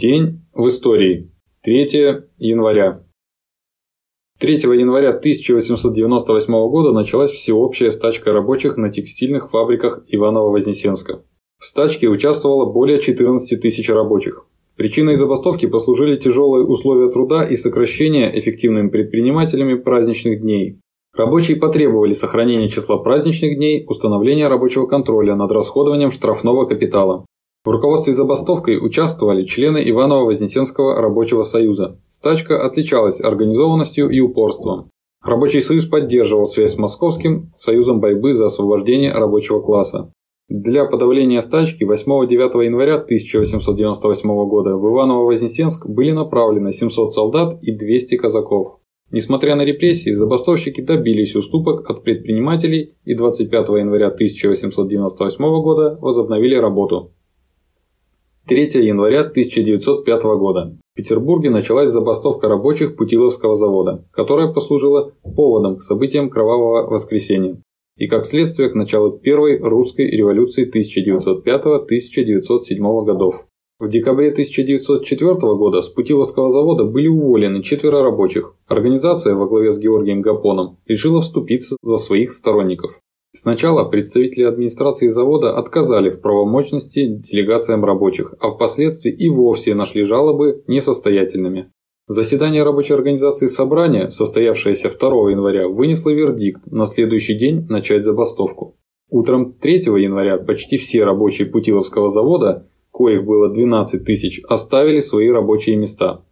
День в истории. 3 января. 3 января 1898 года началась всеобщая стачка рабочих на текстильных фабриках Иваново-Вознесенска. В стачке участвовало более 14 тысяч рабочих. Причиной забастовки послужили тяжелые условия труда и сокращение эффективными предпринимателями праздничных дней. Рабочие потребовали сохранения числа праздничных дней, установления рабочего контроля над расходованием штрафного капитала. В руководстве забастовкой участвовали члены Иваново-Вознесенского рабочего союза. Стачка отличалась организованностью и упорством. Рабочий союз поддерживал связь с Московским союзом борьбы за освобождение рабочего класса. Для подавления стачки 8-9 января 1898 года в Иваново-Вознесенск были направлены 700 солдат и 200 казаков. Несмотря на репрессии, забастовщики добились уступок от предпринимателей и 25 января 1898 года возобновили работу. 3 января 1905 года. В Петербурге началась забастовка рабочих Путиловского завода, которая послужила поводом к событиям Кровавого воскресенья и как следствие к началу Первой русской революции 1905-1907 годов. В декабре 1904 года с Путиловского завода были уволены четверо рабочих. Организация во главе с Георгием Гапоном решила вступиться за своих сторонников. Сначала представители администрации завода отказали в правомочности делегациям рабочих, а впоследствии и вовсе нашли жалобы несостоятельными. Заседание рабочей организации собрания, состоявшееся 2 января, вынесло вердикт на следующий день начать забастовку. Утром 3 января почти все рабочие Путиловского завода, коих было 12 тысяч, оставили свои рабочие места.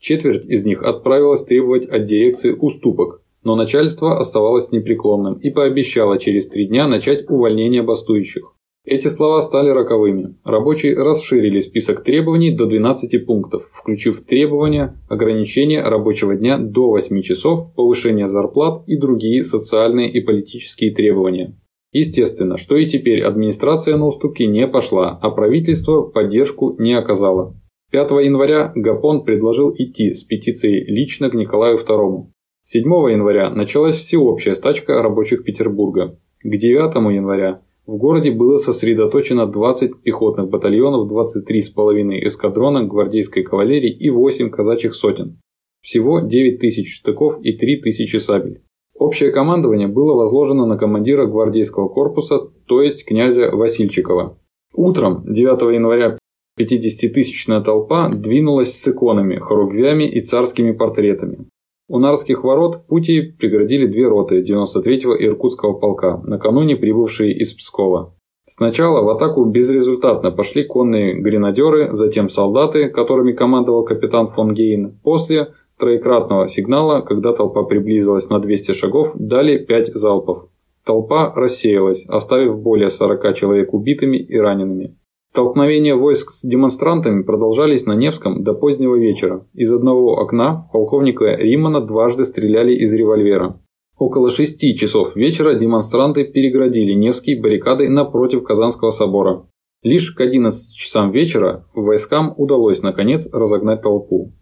Четверть из них отправилась требовать от дирекции уступок, но начальство оставалось непреклонным и пообещало через три дня начать увольнение бастующих. Эти слова стали роковыми. Рабочие расширили список требований до 12 пунктов, включив требования ограничения рабочего дня до 8 часов, повышения зарплат и другие социальные и политические требования. Естественно, что и теперь администрация на уступки не пошла, а правительство поддержку не оказало. 5 января Гапон предложил идти с петицией лично к Николаю II. 7 января началась всеобщая стачка рабочих Петербурга. К 9 января в городе было сосредоточено 20 пехотных батальонов, 23,5 эскадрона гвардейской кавалерии и 8 казачьих сотен. Всего 9 тысяч штыков и 3 тысячи сабель. Общее командование было возложено на командира гвардейского корпуса, то есть князя Васильчикова. Утром 9 января 50-тысячная толпа двинулась с иконами, хоругвями и царскими портретами. У Нарских ворот пути преградили две роты 93-го Иркутского полка, накануне прибывшие из Пскова. Сначала в атаку безрезультатно пошли конные гренадеры, затем солдаты, которыми командовал капитан фон Гейн. После троекратного сигнала, когда толпа приблизилась на 200 шагов, дали 5 залпов. Толпа рассеялась, оставив более 40 человек убитыми и ранеными. Столкновения войск с демонстрантами продолжались на Невском до позднего вечера. Из одного окна в полковника Римана дважды стреляли из револьвера. Около шести часов вечера демонстранты переградили Невский баррикадой напротив Казанского собора. Лишь к 11 часам вечера войскам удалось наконец разогнать толпу.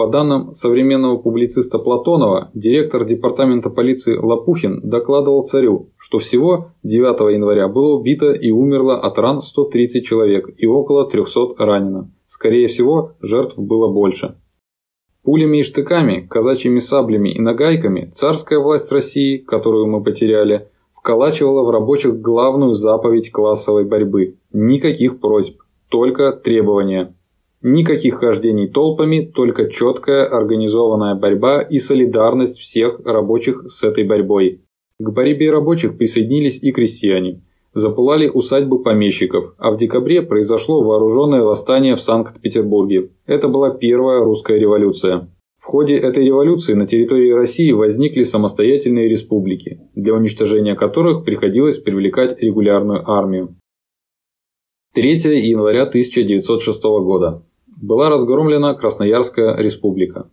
По данным современного публициста Платонова, директор департамента полиции Лопухин докладывал царю, что всего 9 января было убито и умерло от ран 130 человек и около 300 ранено. Скорее всего, жертв было больше. Пулями и штыками, казачьими саблями и нагайками царская власть России, которую мы потеряли, вколачивала в рабочих главную заповедь классовой борьбы. Никаких просьб, только требования. Никаких хождений толпами, только четкая организованная борьба и солидарность всех рабочих с этой борьбой. К борьбе рабочих присоединились и крестьяне. Запылали усадьбы помещиков, а в декабре произошло вооруженное восстание в Санкт-Петербурге. Это была первая русская революция. В ходе этой революции на территории России возникли самостоятельные республики, для уничтожения которых приходилось привлекать регулярную армию. 3 января 1906 года была разгромлена Красноярская республика.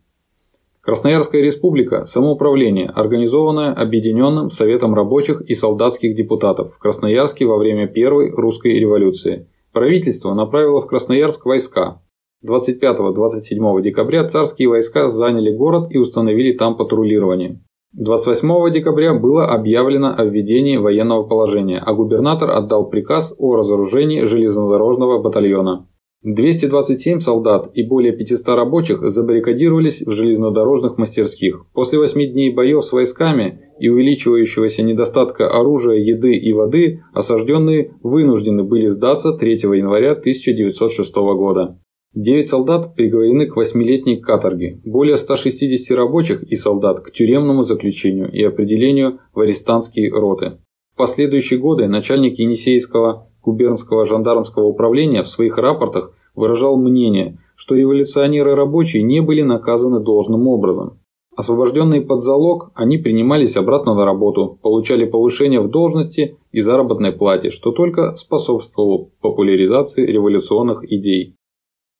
Красноярская республика – самоуправление, организованное Объединенным Советом рабочих и солдатских депутатов в Красноярске во время Первой русской революции. Правительство направило в Красноярск войска. 25-27 декабря царские войска заняли город и установили там патрулирование. 28 декабря было объявлено о введении военного положения, а губернатор отдал приказ о разоружении железнодорожного батальона. 227 солдат и более 500 рабочих забаррикадировались в железнодорожных мастерских. После 8 дней боев с войсками и увеличивающегося недостатка оружия, еды и воды осажденные вынуждены были сдаться 3 января 1906 года. 9 солдат приговорены к 8-летней каторге, более 160 рабочих и солдат к тюремному заключению и определению в арестантские роты. В последующие годы начальник Енисейского губернского жандармского управления в своих рапортах выражал мнение, что революционеры-рабочие не были наказаны должным образом. Освобожденные под залог, они принимались обратно на работу, получали повышение в должности и заработной плате, что только способствовало популяризации революционных идей.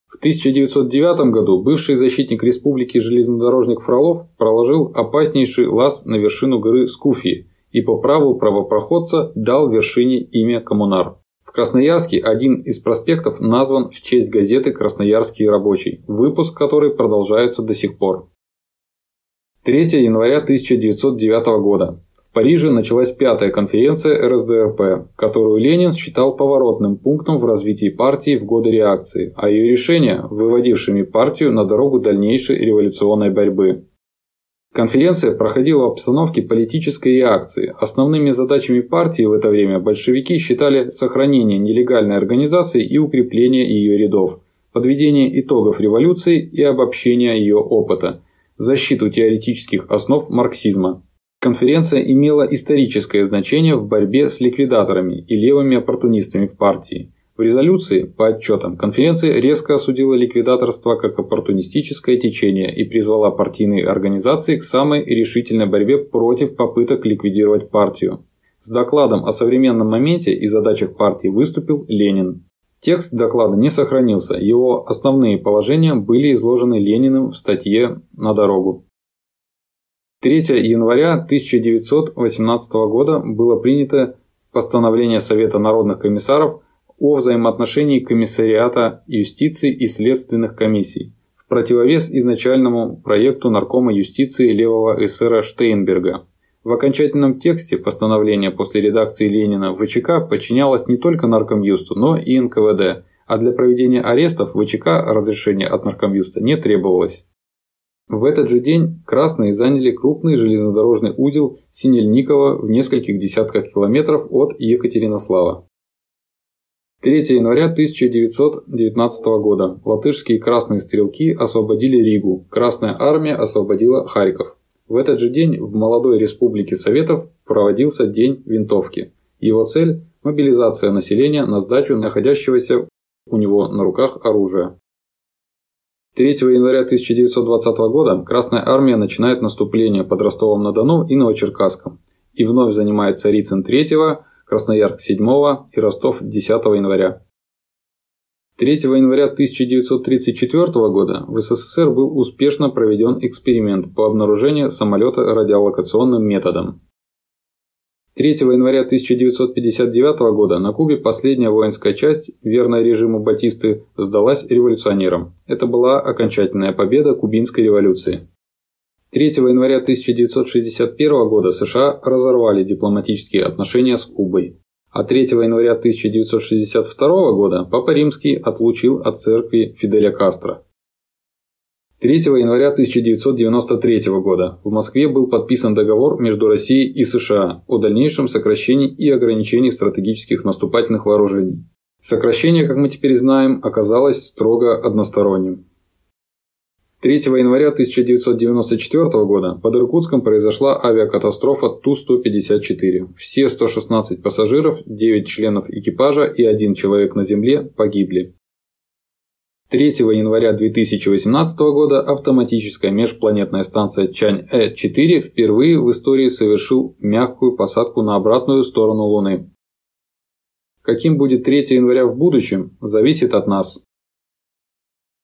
В 1909 году бывший защитник республики железнодорожник Фролов проложил опаснейший лаз на вершину горы Скуфии и по праву правопроходца дал вершине имя Коммунар. Красноярске один из проспектов назван в честь газеты «Красноярский рабочий», выпуск которой продолжается до сих пор. 3 января 1909 года. В Париже началась пятая конференция РСДРП, которую Ленин считал поворотным пунктом в развитии партии в годы реакции, а ее решения – выводившими партию на дорогу дальнейшей революционной борьбы. Конференция проходила в обстановке политической реакции. Основными задачами партии в это время большевики считали сохранение нелегальной организации и укрепление ее рядов, подведение итогов революции и обобщение ее опыта, защиту теоретических основ марксизма. Конференция имела историческое значение в борьбе с ликвидаторами и левыми оппортунистами в партии – в резолюции, по отчетам, конференция резко осудила ликвидаторство как оппортунистическое течение и призвала партийные организации к самой решительной борьбе против попыток ликвидировать партию. С докладом о современном моменте и задачах партии выступил Ленин. Текст доклада не сохранился, его основные положения были изложены Лениным в статье «На дорогу». 3 января 1918 года было принято постановление Совета народных комиссаров о взаимоотношении комиссариата юстиции и следственных комиссий в противовес изначальному проекту наркома юстиции левого эсера Штейнберга. В окончательном тексте постановления после редакции Ленина ВЧК подчинялось не только Наркомюсту, но и НКВД, а для проведения арестов ВЧК разрешения от Наркомюста не требовалось. В этот же день красные заняли крупный железнодорожный узел Синельникова в нескольких десятках километров от Екатеринослава. 3 января 1919 года. Латышские красные стрелки освободили Ригу. Красная армия освободила Харьков. В этот же день в молодой республике Советов проводился День винтовки. Его цель – мобилизация населения на сдачу находящегося у него на руках оружия. 3 января 1920 года Красная армия начинает наступление под Ростовом-на-Дону и Новочеркасском и вновь занимает Царицын 3 Красноярск 7 и Ростов 10 января. 3 января 1934 года в СССР был успешно проведен эксперимент по обнаружению самолета радиолокационным методом. 3 января 1959 года на Кубе последняя воинская часть, верная режиму Батисты, сдалась революционерам. Это была окончательная победа кубинской революции. 3 января 1961 года США разорвали дипломатические отношения с Кубой, а 3 января 1962 года Папа Римский отлучил от церкви Фиделя Кастро. 3 января 1993 года в Москве был подписан договор между Россией и США о дальнейшем сокращении и ограничении стратегических наступательных вооружений. Сокращение, как мы теперь знаем, оказалось строго односторонним. 3 января 1994 года под Иркутском произошла авиакатастрофа Ту-154. Все 116 пассажиров, 9 членов экипажа и один человек на земле погибли. 3 января 2018 года автоматическая межпланетная станция Чань-Э-4 впервые в истории совершил мягкую посадку на обратную сторону Луны. Каким будет 3 января в будущем, зависит от нас,